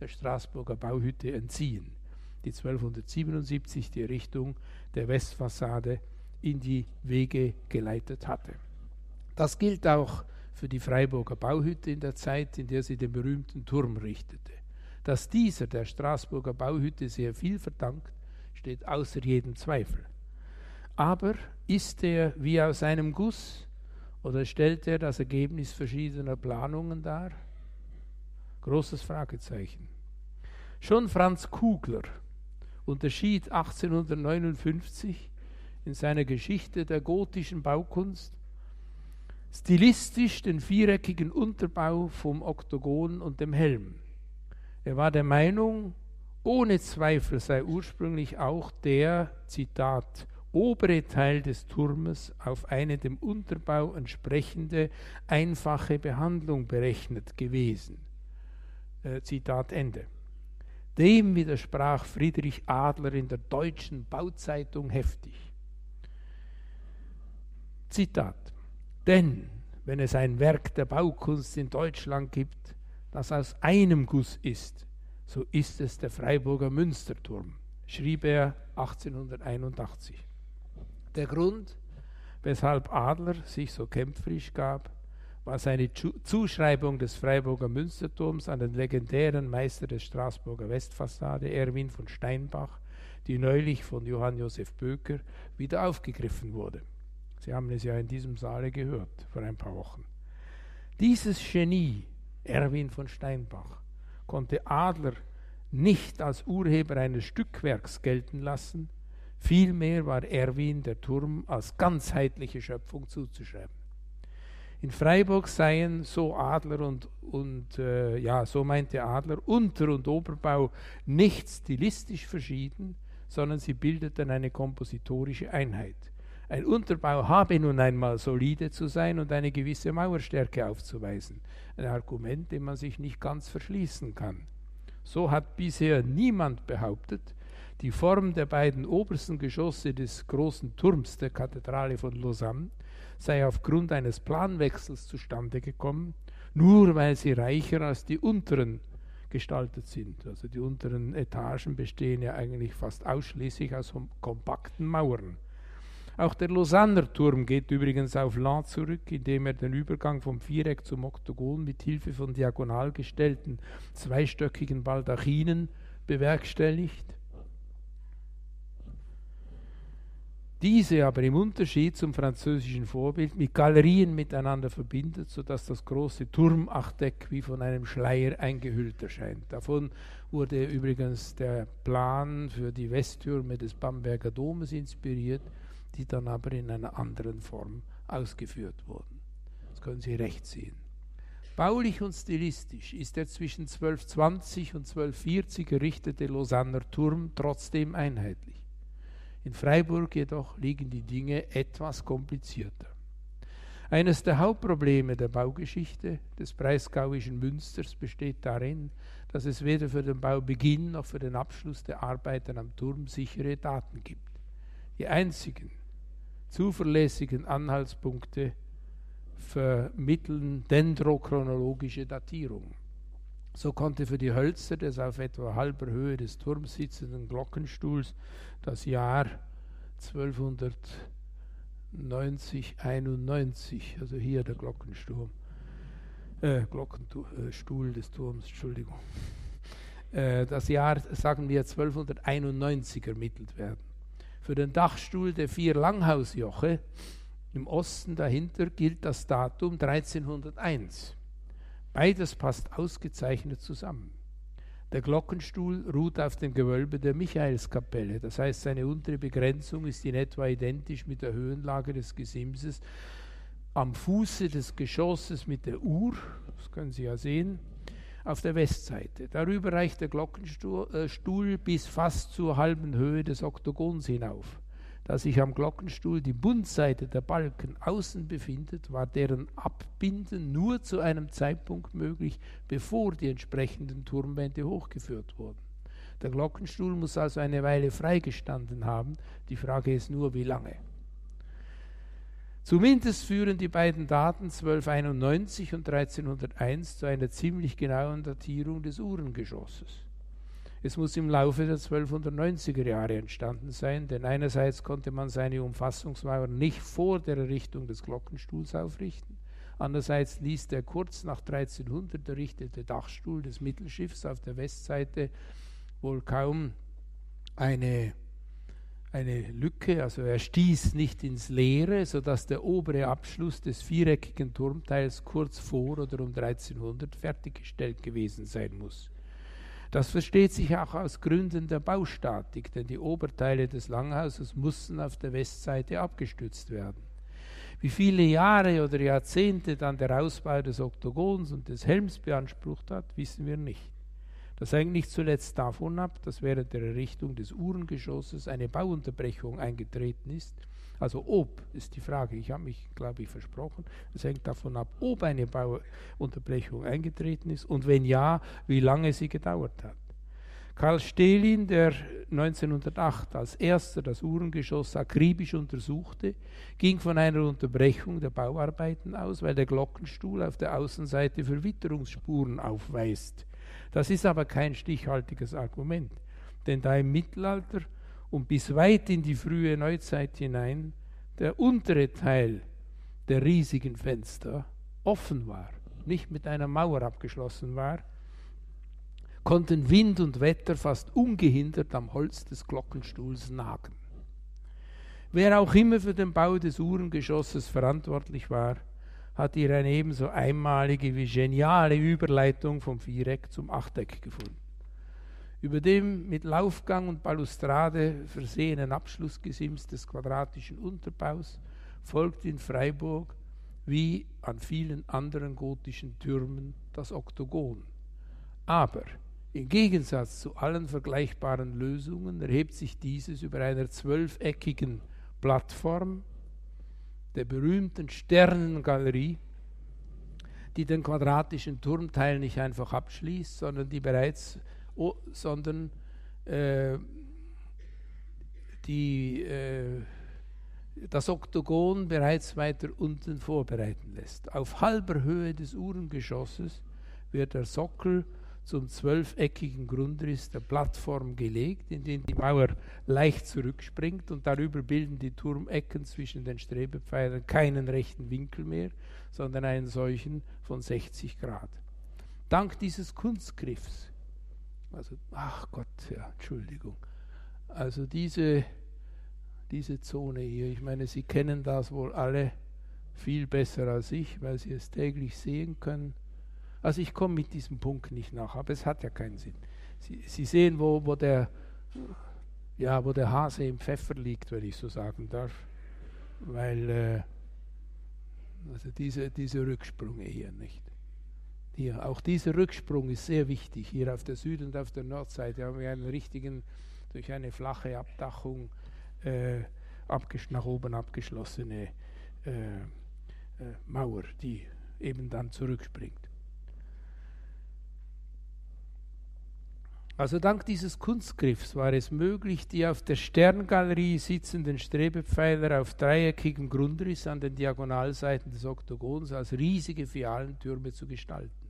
Speaker 2: der Straßburger Bauhütte entziehen, die 1277 die Richtung der Westfassade in die Wege geleitet hatte. Das gilt auch für die Freiburger Bauhütte in der Zeit, in der sie den berühmten Turm richtete. Dass dieser der Straßburger Bauhütte sehr viel verdankt, steht außer jedem Zweifel. Aber ist er wie aus einem Guss oder stellt er das Ergebnis verschiedener Planungen dar? Großes Fragezeichen. Schon Franz Kugler unterschied 1859 in seiner Geschichte der gotischen Baukunst stilistisch den viereckigen Unterbau vom Oktogon und dem Helm. Er war der Meinung, ohne Zweifel sei ursprünglich auch der, Zitat, obere Teil des Turmes auf eine dem Unterbau entsprechende einfache Behandlung berechnet gewesen. Äh, Zitat Ende. Dem widersprach Friedrich Adler in der Deutschen Bauzeitung heftig. Zitat. Denn wenn es ein Werk der Baukunst in Deutschland gibt, das aus einem Guss ist, so ist es der Freiburger Münsterturm, schrieb er 1881. Der Grund, weshalb Adler sich so kämpferisch gab, war seine Zuschreibung des Freiburger Münsterturms an den legendären Meister der Straßburger Westfassade, Erwin von Steinbach, die neulich von Johann Josef Böker wieder aufgegriffen wurde. Sie haben es ja in diesem Saale gehört vor ein paar Wochen. Dieses Genie, Erwin von Steinbach, konnte Adler nicht als Urheber eines Stückwerks gelten lassen, vielmehr war Erwin der Turm als ganzheitliche Schöpfung zuzuschreiben. In Freiburg seien, so Adler und, und äh, ja, so meinte Adler, Unter- und Oberbau nicht stilistisch verschieden, sondern sie bildeten eine kompositorische Einheit. Ein Unterbau habe nun einmal solide zu sein und eine gewisse Mauerstärke aufzuweisen. Ein Argument, dem man sich nicht ganz verschließen kann. So hat bisher niemand behauptet, die Form der beiden obersten Geschosse des großen Turms der Kathedrale von Lausanne sei aufgrund eines Planwechsels zustande gekommen, nur weil sie reicher als die unteren gestaltet sind. Also die unteren Etagen bestehen ja eigentlich fast ausschließlich aus kompakten Mauern. Auch der Lausanner Turm geht übrigens auf Land zurück, indem er den Übergang vom Viereck zum Oktogon mit Hilfe von diagonal gestellten zweistöckigen Baldachinen bewerkstelligt. Diese aber im Unterschied zum französischen Vorbild mit Galerien miteinander verbindet, sodass das große Turmachteck wie von einem Schleier eingehüllt erscheint. Davon wurde übrigens der Plan für die Westtürme des Bamberger Domes inspiriert die dann aber in einer anderen Form ausgeführt wurden. Das können Sie recht sehen. Baulich und stilistisch ist der zwischen 1220 und 1240 errichtete Lausanner Turm trotzdem einheitlich. In Freiburg jedoch liegen die Dinge etwas komplizierter. Eines der Hauptprobleme der Baugeschichte des Breisgauischen Münsters besteht darin, dass es weder für den Baubeginn noch für den Abschluss der Arbeiten am Turm sichere Daten gibt. Die einzigen zuverlässigen Anhaltspunkte vermitteln dendrochronologische Datierung. So konnte für die Hölzer des auf etwa halber Höhe des Turms sitzenden Glockenstuhls das Jahr 1290, 91, also hier der Glockensturm, äh, Glockenstuhl des Turms, Entschuldigung, äh, das Jahr, sagen wir, 1291 ermittelt werden. Für den Dachstuhl der vier Langhausjoche im Osten dahinter gilt das Datum 1301. Beides passt ausgezeichnet zusammen. Der Glockenstuhl ruht auf dem Gewölbe der Michaelskapelle, das heißt, seine untere Begrenzung ist in etwa identisch mit der Höhenlage des Gesimses am Fuße des Geschosses mit der Uhr, das können Sie ja sehen, auf der Westseite. Darüber reicht der Glockenstuhl äh, bis fast zur halben Höhe des Oktogons hinauf. Da sich am Glockenstuhl die Bundseite der Balken außen befindet, war deren Abbinden nur zu einem Zeitpunkt möglich, bevor die entsprechenden Turmwände hochgeführt wurden. Der Glockenstuhl muss also eine Weile freigestanden haben. Die Frage ist nur, wie lange. Zumindest führen die beiden Daten 1291 und 1301 zu einer ziemlich genauen Datierung des Uhrengeschosses. Es muss im Laufe der 1290er Jahre entstanden sein, denn einerseits konnte man seine Umfassungsmauer nicht vor der Errichtung des Glockenstuhls aufrichten, Andererseits ließ der kurz nach 1300 errichtete Dachstuhl des Mittelschiffs auf der Westseite wohl kaum eine, eine Lücke, also er stieß nicht ins Leere, sodass der obere Abschluss des viereckigen Turmteils kurz vor oder um 1300 fertiggestellt gewesen sein muss. Das versteht sich auch aus Gründen der Baustatik, denn die Oberteile des Langhauses mussten auf der Westseite abgestützt werden. Wie viele Jahre oder Jahrzehnte dann der Ausbau des Oktogons und des Helms beansprucht hat, wissen wir nicht. Das hängt nicht zuletzt davon ab, dass während der Errichtung des Uhrengeschosses eine Bauunterbrechung eingetreten ist. Also ob ist die Frage. Ich habe mich, glaube ich, versprochen. Es hängt davon ab, ob eine Bauunterbrechung eingetreten ist und wenn ja, wie lange sie gedauert hat. Karl Stehlin, der 1908 als erster das Uhrengeschoss akribisch untersuchte, ging von einer Unterbrechung der Bauarbeiten aus, weil der Glockenstuhl auf der Außenseite Verwitterungsspuren aufweist. Das ist aber kein stichhaltiges Argument, denn da im Mittelalter und bis weit in die frühe Neuzeit hinein der untere Teil der riesigen Fenster offen war, nicht mit einer Mauer abgeschlossen war, konnten Wind und Wetter fast ungehindert am Holz des Glockenstuhls nagen. Wer auch immer für den Bau des Uhrengeschosses verantwortlich war, hat hier eine ebenso einmalige wie geniale Überleitung vom Viereck zum Achteck gefunden. Über dem mit Laufgang und Balustrade versehenen Abschlussgesims des quadratischen Unterbaus folgt in Freiburg wie an vielen anderen gotischen Türmen das Oktogon. Aber im Gegensatz zu allen vergleichbaren Lösungen erhebt sich dieses über einer zwölfeckigen Plattform der berühmten Sternengalerie, die den quadratischen Turmteil nicht einfach abschließt, sondern die bereits, oh, sondern äh, die äh, das Oktogon bereits weiter unten vorbereiten lässt. Auf halber Höhe des Uhrengeschosses wird der Sockel zum zwölfeckigen Grundriss der Plattform gelegt, in den die Mauer leicht zurückspringt und darüber bilden die Turmecken zwischen den Strebepfeilern keinen rechten Winkel mehr, sondern einen solchen von 60 Grad. Dank dieses Kunstgriffs, also, ach Gott, ja, Entschuldigung, also diese, diese Zone hier, ich meine, Sie kennen das wohl alle viel besser als ich, weil Sie es täglich sehen können also ich komme mit diesem Punkt nicht nach, aber es hat ja keinen Sinn. Sie, Sie sehen, wo, wo, der, ja, wo der Hase im Pfeffer liegt, wenn ich so sagen darf. Weil äh, also diese, diese Rücksprünge hier nicht. Hier, auch dieser Rücksprung ist sehr wichtig. Hier auf der Süd- und auf der Nordseite haben wir einen richtigen, durch eine flache Abdachung äh, nach oben abgeschlossene äh, äh, Mauer, die eben dann zurückspringt. Also dank dieses Kunstgriffs war es möglich, die auf der Sterngalerie sitzenden Strebepfeiler auf dreieckigem Grundriss an den Diagonalseiten des Oktogons als riesige Fialentürme zu gestalten.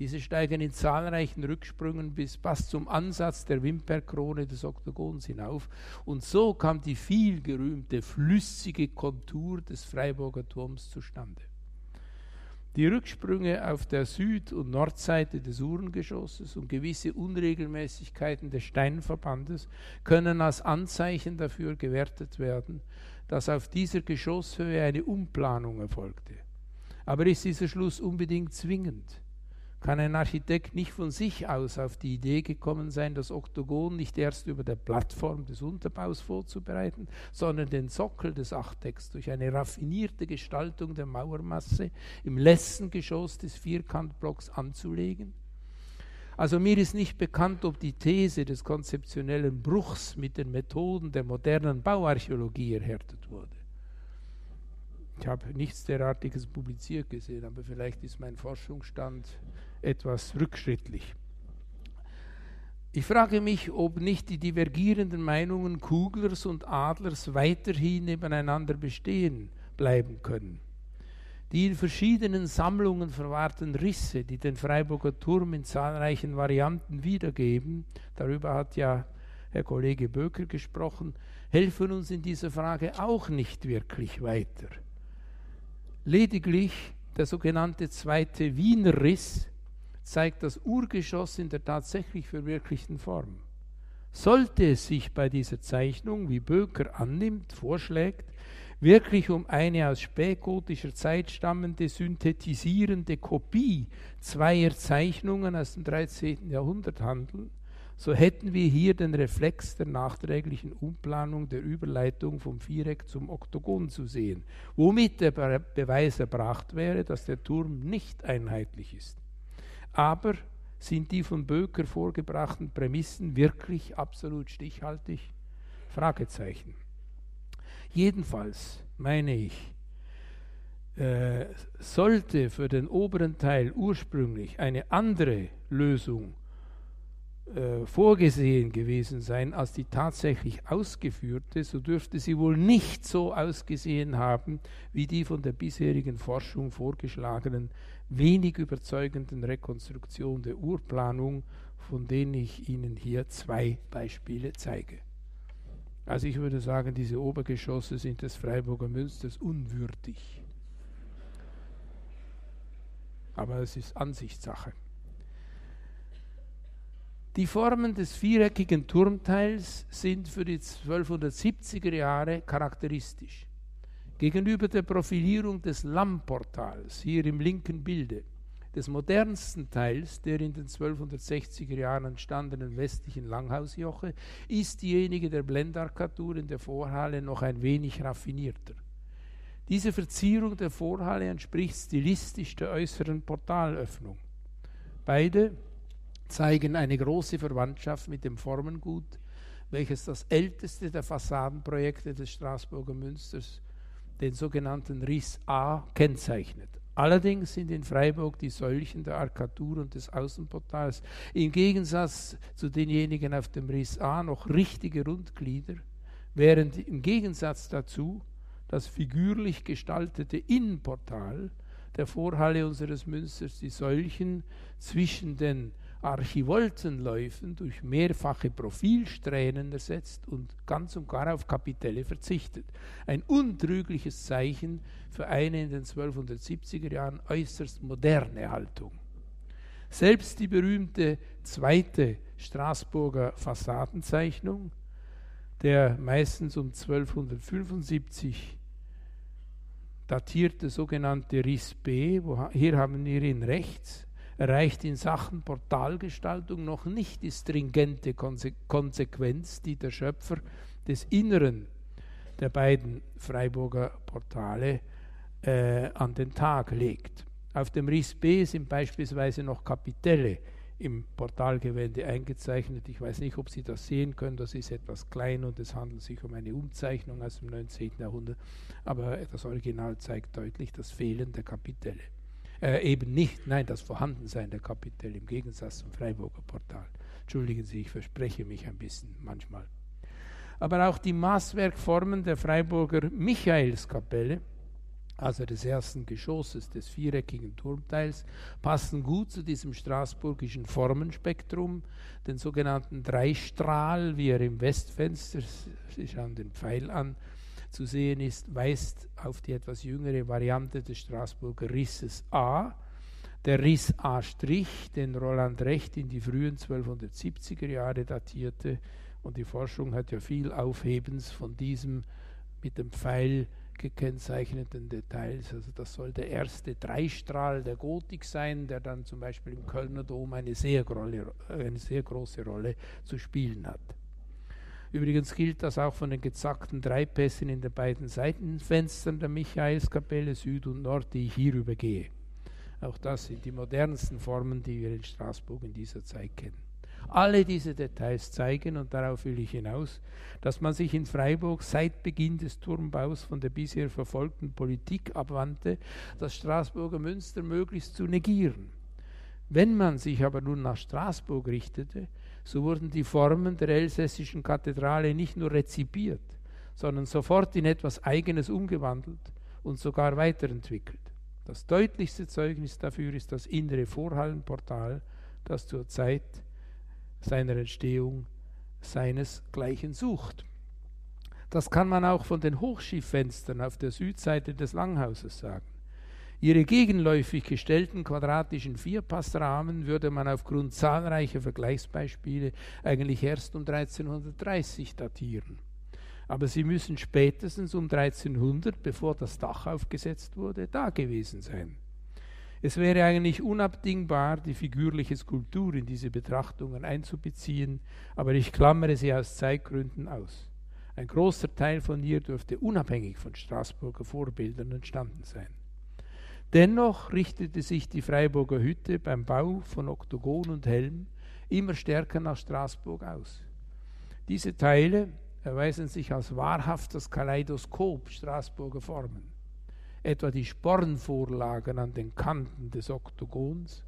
Speaker 2: Diese steigen in zahlreichen Rücksprüngen bis fast zum Ansatz der Wimperkrone des Oktogons hinauf. Und so kam die vielgerühmte flüssige Kontur des Freiburger Turms zustande. Die Rücksprünge auf der Süd- und Nordseite des Uhrengeschosses und gewisse Unregelmäßigkeiten des Steinverbandes können als Anzeichen dafür gewertet werden, dass auf dieser Geschosshöhe eine Umplanung erfolgte. Aber ist dieser Schluss unbedingt zwingend? Kann ein Architekt nicht von sich aus auf die Idee gekommen sein, das Oktogon nicht erst über der Plattform des Unterbaus vorzubereiten, sondern den Sockel des Achtecks durch eine raffinierte Gestaltung der Mauermasse im letzten Geschoss des Vierkantblocks anzulegen? Also mir ist nicht bekannt, ob die These des konzeptionellen Bruchs mit den Methoden der modernen Bauarchäologie erhärtet wurde. Ich habe nichts derartiges publiziert gesehen, aber vielleicht ist mein Forschungsstand etwas rückschrittlich. Ich frage mich, ob nicht die divergierenden Meinungen Kuglers und Adlers weiterhin nebeneinander bestehen bleiben können. Die in verschiedenen Sammlungen verwahrten Risse, die den Freiburger Turm in zahlreichen Varianten wiedergeben, darüber hat ja Herr Kollege Böker gesprochen, helfen uns in dieser Frage auch nicht wirklich weiter. Lediglich Der sogenannte zweite Wiener Riss zeigt das Urgeschoss in der tatsächlich verwirklichten Form. Sollte es sich bei dieser Zeichnung, wie Böker annimmt, vorschlägt, wirklich um eine aus spätgotischer Zeit stammende synthetisierende Kopie zweier Zeichnungen aus dem 13. Jahrhundert handeln, so hätten wir hier den Reflex der nachträglichen Umplanung der Überleitung vom Viereck zum Oktogon zu sehen, womit der Beweis erbracht wäre, dass der Turm nicht einheitlich ist. Aber sind die von Böker vorgebrachten Prämissen wirklich absolut stichhaltig? Fragezeichen. Jedenfalls meine ich, äh, sollte für den oberen Teil ursprünglich eine andere Lösung äh, vorgesehen gewesen sein als die tatsächlich ausgeführte, so dürfte sie wohl nicht so ausgesehen haben wie die von der bisherigen Forschung vorgeschlagenen wenig überzeugenden Rekonstruktion der Urplanung, von denen ich Ihnen hier zwei Beispiele zeige. Also ich würde sagen, diese Obergeschosse sind des Freiburger Münsters unwürdig. Aber es ist Ansichtssache. Die Formen des viereckigen Turmteils sind für die 1270er Jahre charakteristisch. Gegenüber der Profilierung des Lammportals, hier im linken Bilde, des modernsten Teils der in den 1260er Jahren entstandenen westlichen Langhausjoche, ist diejenige der Blendarkatur in der Vorhalle noch ein wenig raffinierter. Diese Verzierung der Vorhalle entspricht stilistisch der äußeren Portalöffnung. Beide zeigen eine große Verwandtschaft mit dem Formengut, welches das älteste der Fassadenprojekte des Straßburger Münsters, den sogenannten Riss A, kennzeichnet. Allerdings sind in Freiburg die Säulchen der Arkatur und des Außenportals im Gegensatz zu denjenigen auf dem Riss A noch richtige Rundglieder, während im Gegensatz dazu das figürlich gestaltete Innenportal der Vorhalle unseres Münsters die Säulchen zwischen den Archivoltenläufen durch mehrfache Profilsträhnen ersetzt und ganz und gar auf Kapitelle verzichtet. Ein untrügliches Zeichen für eine in den 1270er Jahren äußerst moderne Haltung. Selbst die berühmte zweite Straßburger Fassadenzeichnung, der meistens um 1275 datierte sogenannte B, wo, hier haben wir ihn rechts, erreicht in Sachen Portalgestaltung noch nicht die stringente Konse Konsequenz, die der Schöpfer des Inneren der beiden Freiburger Portale äh, an den Tag legt. Auf dem Riss B sind beispielsweise noch Kapitelle im Portalgewände eingezeichnet. Ich weiß nicht, ob Sie das sehen können. Das ist etwas klein und es handelt sich um eine Umzeichnung aus dem 19. Jahrhundert. Aber das Original zeigt deutlich das Fehlen der Kapitelle. Äh, eben nicht, nein, das Vorhandensein der Kapitelle im Gegensatz zum Freiburger Portal. Entschuldigen Sie, ich verspreche mich ein bisschen manchmal. Aber auch die Maßwerkformen der Freiburger Michaelskapelle, also des ersten Geschosses des viereckigen Turmteils, passen gut zu diesem straßburgischen Formenspektrum, den sogenannten Dreistrahl, wie er im Westfenster, Sie schauen den Pfeil an, zu sehen ist, weist auf die etwas jüngere Variante des Straßburger Risses A. Der Riss A', den Roland Recht in die frühen 1270er Jahre datierte, und die Forschung hat ja viel Aufhebens von diesem mit dem Pfeil gekennzeichneten Details. Also das soll der erste Dreistrahl der Gotik sein, der dann zum Beispiel im Kölner Dom eine sehr, eine sehr große Rolle zu spielen hat. Übrigens gilt das auch von den gezackten Dreipässen in den beiden Seitenfenstern der Michaelskapelle Süd und Nord, die ich hier übergehe. Auch das sind die modernsten Formen, die wir in Straßburg in dieser Zeit kennen. Alle diese Details zeigen, und darauf will ich hinaus, dass man sich in Freiburg seit Beginn des Turmbaus von der bisher verfolgten Politik abwandte, das Straßburger Münster möglichst zu negieren. Wenn man sich aber nun nach Straßburg richtete, so wurden die Formen der elsässischen Kathedrale nicht nur rezipiert, sondern sofort in etwas Eigenes umgewandelt und sogar weiterentwickelt. Das deutlichste Zeugnis dafür ist das innere Vorhallenportal, das zur Zeit seiner Entstehung seinesgleichen sucht. Das kann man auch von den Hochschifffenstern auf der Südseite des Langhauses sagen. Ihre gegenläufig gestellten quadratischen Vierpassrahmen würde man aufgrund zahlreicher Vergleichsbeispiele eigentlich erst um 1330 datieren. Aber sie müssen spätestens um 1300, bevor das Dach aufgesetzt wurde, da gewesen sein. Es wäre eigentlich unabdingbar, die figürliche Skulptur in diese Betrachtungen einzubeziehen, aber ich klammere sie aus Zeitgründen aus. Ein großer Teil von ihr dürfte unabhängig von Straßburger Vorbildern entstanden sein. Dennoch richtete sich die Freiburger Hütte beim Bau von Oktogon und Helm immer stärker nach Straßburg aus. Diese Teile erweisen sich als wahrhaftes Kaleidoskop Straßburger Formen, etwa die Spornvorlagen an den Kanten des Oktogons.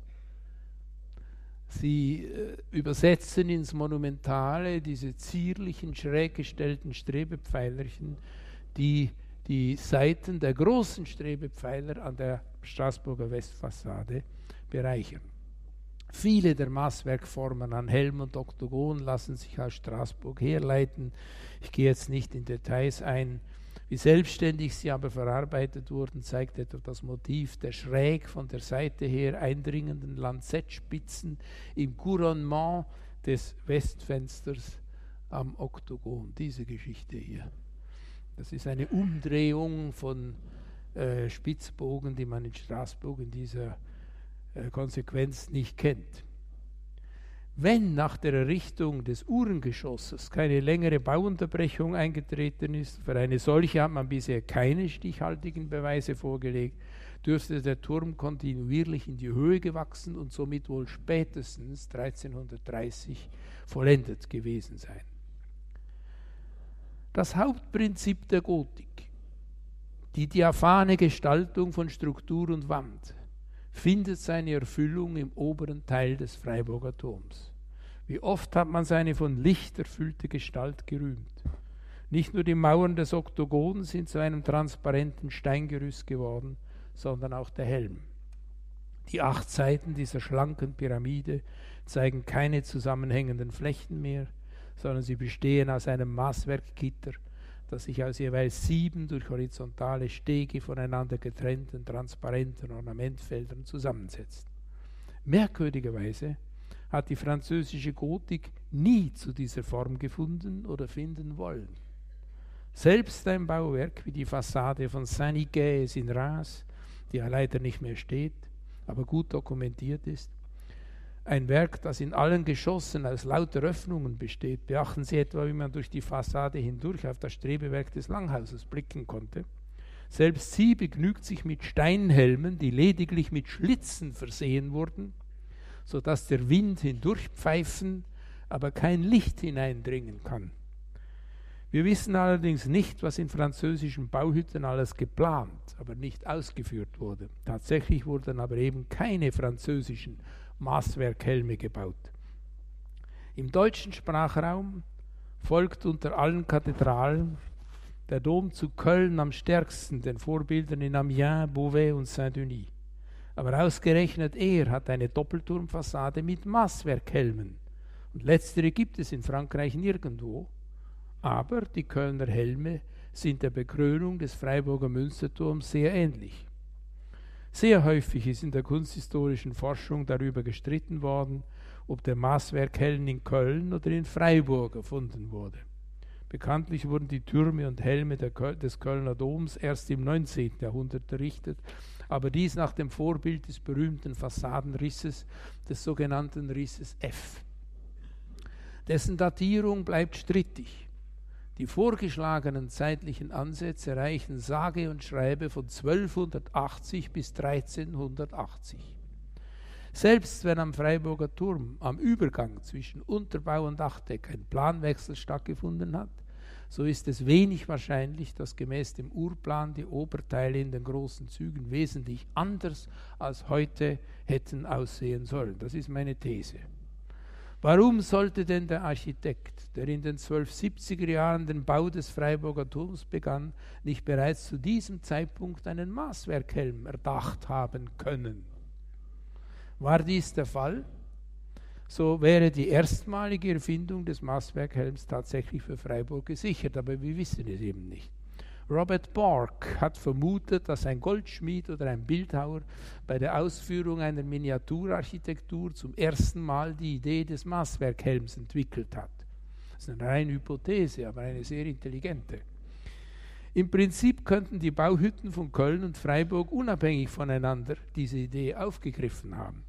Speaker 2: Sie äh, übersetzen ins Monumentale diese zierlichen, schräg gestellten Strebepfeilerchen, die die Seiten der großen Strebepfeiler an der Straßburger Westfassade bereichern. Viele der Maßwerkformen an Helm und Oktogon lassen sich aus Straßburg herleiten. Ich gehe jetzt nicht in Details ein. Wie selbstständig sie aber verarbeitet wurden, zeigt etwa das Motiv der schräg von der Seite her eindringenden Lanzettspitzen im Couronnement des Westfensters am Oktogon. Diese Geschichte hier. Das ist eine Umdrehung von äh, Spitzbogen, die man in Straßburg in dieser äh, Konsequenz nicht kennt. Wenn nach der Errichtung des Uhrengeschosses keine längere Bauunterbrechung eingetreten ist, für eine solche hat man bisher keine stichhaltigen Beweise vorgelegt, dürfte der Turm kontinuierlich in die Höhe gewachsen und somit wohl spätestens 1330 vollendet gewesen sein. Das Hauptprinzip der Gotik, die diaphane Gestaltung von Struktur und Wand, findet seine Erfüllung im oberen Teil des Freiburger Turms. Wie oft hat man seine von Licht erfüllte Gestalt gerühmt. Nicht nur die Mauern des Oktogons sind zu einem transparenten Steingerüst geworden, sondern auch der Helm. Die acht Seiten dieser schlanken Pyramide zeigen keine zusammenhängenden Flächen mehr, sondern sie bestehen aus einem Maßwerkgitter, das sich aus jeweils sieben durch horizontale Stege voneinander getrennten transparenten Ornamentfeldern zusammensetzt. Merkwürdigerweise hat die französische Gotik nie zu dieser Form gefunden oder finden wollen. Selbst ein Bauwerk wie die Fassade von Saint-Nicaise in Reims, die ja leider nicht mehr steht, aber gut dokumentiert ist, ein Werk, das in allen Geschossen aus lauter Öffnungen besteht. Beachten Sie etwa, wie man durch die Fassade hindurch auf das Strebewerk des Langhauses blicken konnte. Selbst sie begnügt sich mit Steinhelmen, die lediglich mit Schlitzen versehen wurden, sodass der Wind hindurchpfeifen, aber kein Licht hineindringen kann. Wir wissen allerdings nicht, was in französischen Bauhütten alles geplant, aber nicht ausgeführt wurde. Tatsächlich wurden aber eben keine französischen Maßwerkhelme gebaut. Im deutschen Sprachraum folgt unter allen Kathedralen der Dom zu Köln am stärksten den Vorbildern in Amiens, Beauvais und Saint-Denis. Aber ausgerechnet er hat eine Doppelturmfassade mit Maßwerkhelmen. Und letztere gibt es in Frankreich nirgendwo. Aber die Kölner Helme sind der Bekrönung des Freiburger Münsterturms sehr ähnlich. Sehr häufig ist in der kunsthistorischen Forschung darüber gestritten worden, ob der Maßwerk Hellen in Köln oder in Freiburg erfunden wurde. Bekanntlich wurden die Türme und Helme Köl des Kölner Doms erst im 19. Jahrhundert errichtet, aber dies nach dem Vorbild des berühmten Fassadenrisses, des sogenannten Risses F. Dessen Datierung bleibt strittig. Die vorgeschlagenen zeitlichen Ansätze reichen sage und schreibe von 1280 bis 1380. Selbst wenn am Freiburger Turm am Übergang zwischen Unterbau und Dachdeck ein Planwechsel stattgefunden hat, so ist es wenig wahrscheinlich, dass gemäß dem Urplan die Oberteile in den großen Zügen wesentlich anders als heute hätten aussehen sollen. Das ist meine These. Warum sollte denn der Architekt, der in den 1270er Jahren den Bau des Freiburger Turms begann, nicht bereits zu diesem Zeitpunkt einen Maßwerkhelm erdacht haben können? War dies der Fall? So wäre die erstmalige Erfindung des Maßwerkhelms tatsächlich für Freiburg gesichert, aber wir wissen es eben nicht. Robert Bork hat vermutet, dass ein Goldschmied oder ein Bildhauer bei der Ausführung einer Miniaturarchitektur zum ersten Mal die Idee des Maßwerkhelms entwickelt hat. Das ist eine reine Hypothese, aber eine sehr intelligente. Im Prinzip könnten die Bauhütten von Köln und Freiburg unabhängig voneinander diese Idee aufgegriffen haben.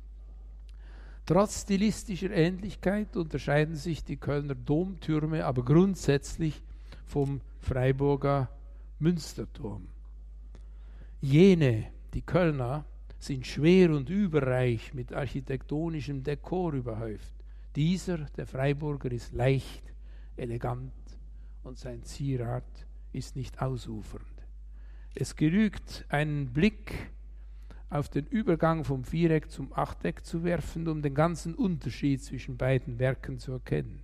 Speaker 2: Trotz stilistischer Ähnlichkeit unterscheiden sich die Kölner Domtürme aber grundsätzlich vom Freiburger Münsterturm. Jene, die Kölner, sind schwer und überreich mit architektonischem Dekor überhäuft. Dieser, der Freiburger, ist leicht, elegant und sein Zierat ist nicht ausufernd. Es genügt, einen Blick auf den Übergang vom Viereck zum Achteck zu werfen, um den ganzen Unterschied zwischen beiden Werken zu erkennen.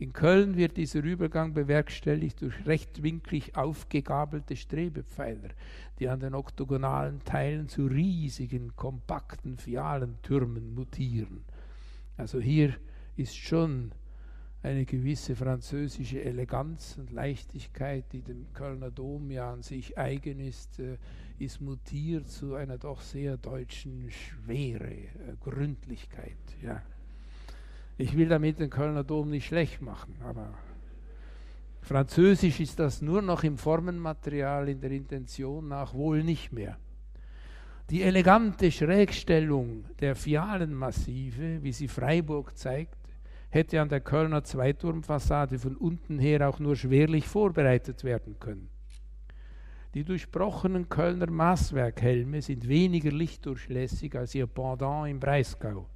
Speaker 2: In Köln wird dieser Übergang bewerkstelligt durch rechtwinklig aufgegabelte Strebepfeiler, die an den oktogonalen Teilen zu riesigen, kompakten Fialentürmen mutieren. Also hier ist schon eine gewisse französische Eleganz und Leichtigkeit, die dem Kölner Dom ja an sich eigen ist, äh, ist mutiert zu einer doch sehr deutschen Schwere, äh, Gründlichkeit. Ja. Ich will damit den Kölner Dom nicht schlecht machen, aber Französisch ist das nur noch im Formenmaterial, in der Intention nach wohl nicht mehr. Die elegante Schrägstellung der Fialenmassive, wie sie Freiburg zeigt, hätte an der Kölner Zweiturmfassade von unten her auch nur schwerlich vorbereitet werden können. Die durchbrochenen Kölner Maßwerkhelme sind weniger lichtdurchlässig als ihr Pendant im Breisgau.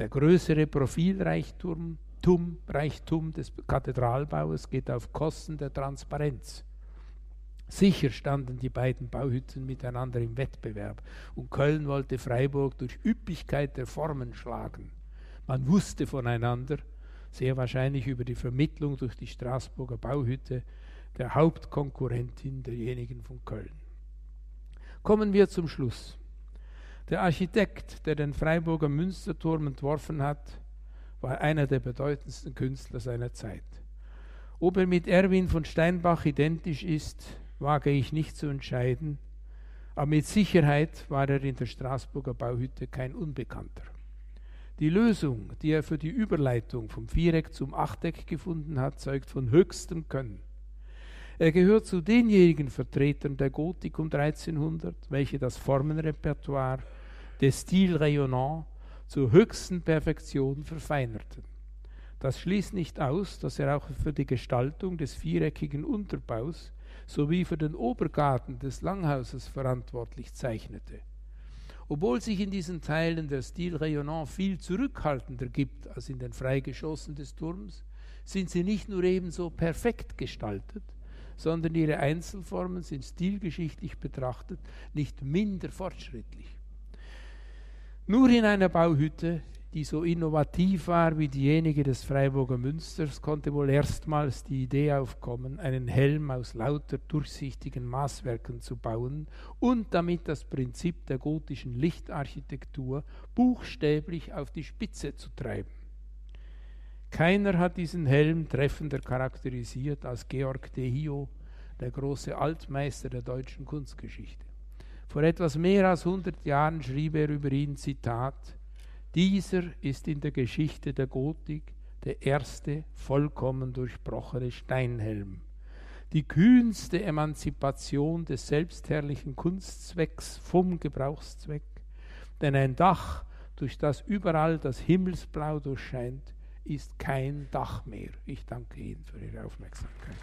Speaker 2: Der größere Profilreichtum Tum, Reichtum des Kathedralbaues geht auf Kosten der Transparenz. Sicher standen die beiden Bauhütten miteinander im Wettbewerb und Köln wollte Freiburg durch Üppigkeit der Formen schlagen. Man wusste voneinander, sehr wahrscheinlich über die Vermittlung durch die Straßburger Bauhütte, der Hauptkonkurrentin derjenigen von Köln. Kommen wir zum Schluss. Der Architekt, der den Freiburger Münsterturm entworfen hat, war einer der bedeutendsten Künstler seiner Zeit. Ob er mit Erwin von Steinbach identisch ist, wage ich nicht zu entscheiden, aber mit Sicherheit war er in der Straßburger Bauhütte kein Unbekannter. Die Lösung, die er für die Überleitung vom Viereck zum Achteck gefunden hat, zeugt von höchstem Können. Er gehört zu denjenigen Vertretern der Gotik um 1300, welche das Formenrepertoire des Stil rayonnant zur höchsten Perfektion verfeinerten. Das schließt nicht aus, dass er auch für die Gestaltung des viereckigen Unterbaus sowie für den Obergarten des Langhauses verantwortlich zeichnete. Obwohl sich in diesen Teilen der Stil rayonnant viel zurückhaltender gibt als in den Freigeschossen des Turms, sind sie nicht nur ebenso perfekt gestaltet, sondern ihre Einzelformen sind stilgeschichtlich betrachtet nicht minder fortschrittlich. Nur in einer Bauhütte, die so innovativ war wie diejenige des Freiburger Münsters, konnte wohl erstmals die Idee aufkommen, einen Helm aus lauter durchsichtigen Maßwerken zu bauen und damit das Prinzip der gotischen Lichtarchitektur buchstäblich auf die Spitze zu treiben. Keiner hat diesen Helm treffender charakterisiert als Georg de Hio, der große Altmeister der deutschen Kunstgeschichte. Vor etwas mehr als 100 Jahren schrieb er über ihn, Zitat, dieser ist in der Geschichte der Gotik der erste vollkommen durchbrochene Steinhelm. Die kühnste Emanzipation des selbstherrlichen Kunstzwecks vom Gebrauchszweck, denn ein Dach, durch das überall das Himmelsblau durchscheint, ist kein Dach mehr. Ich danke Ihnen für Ihre Aufmerksamkeit.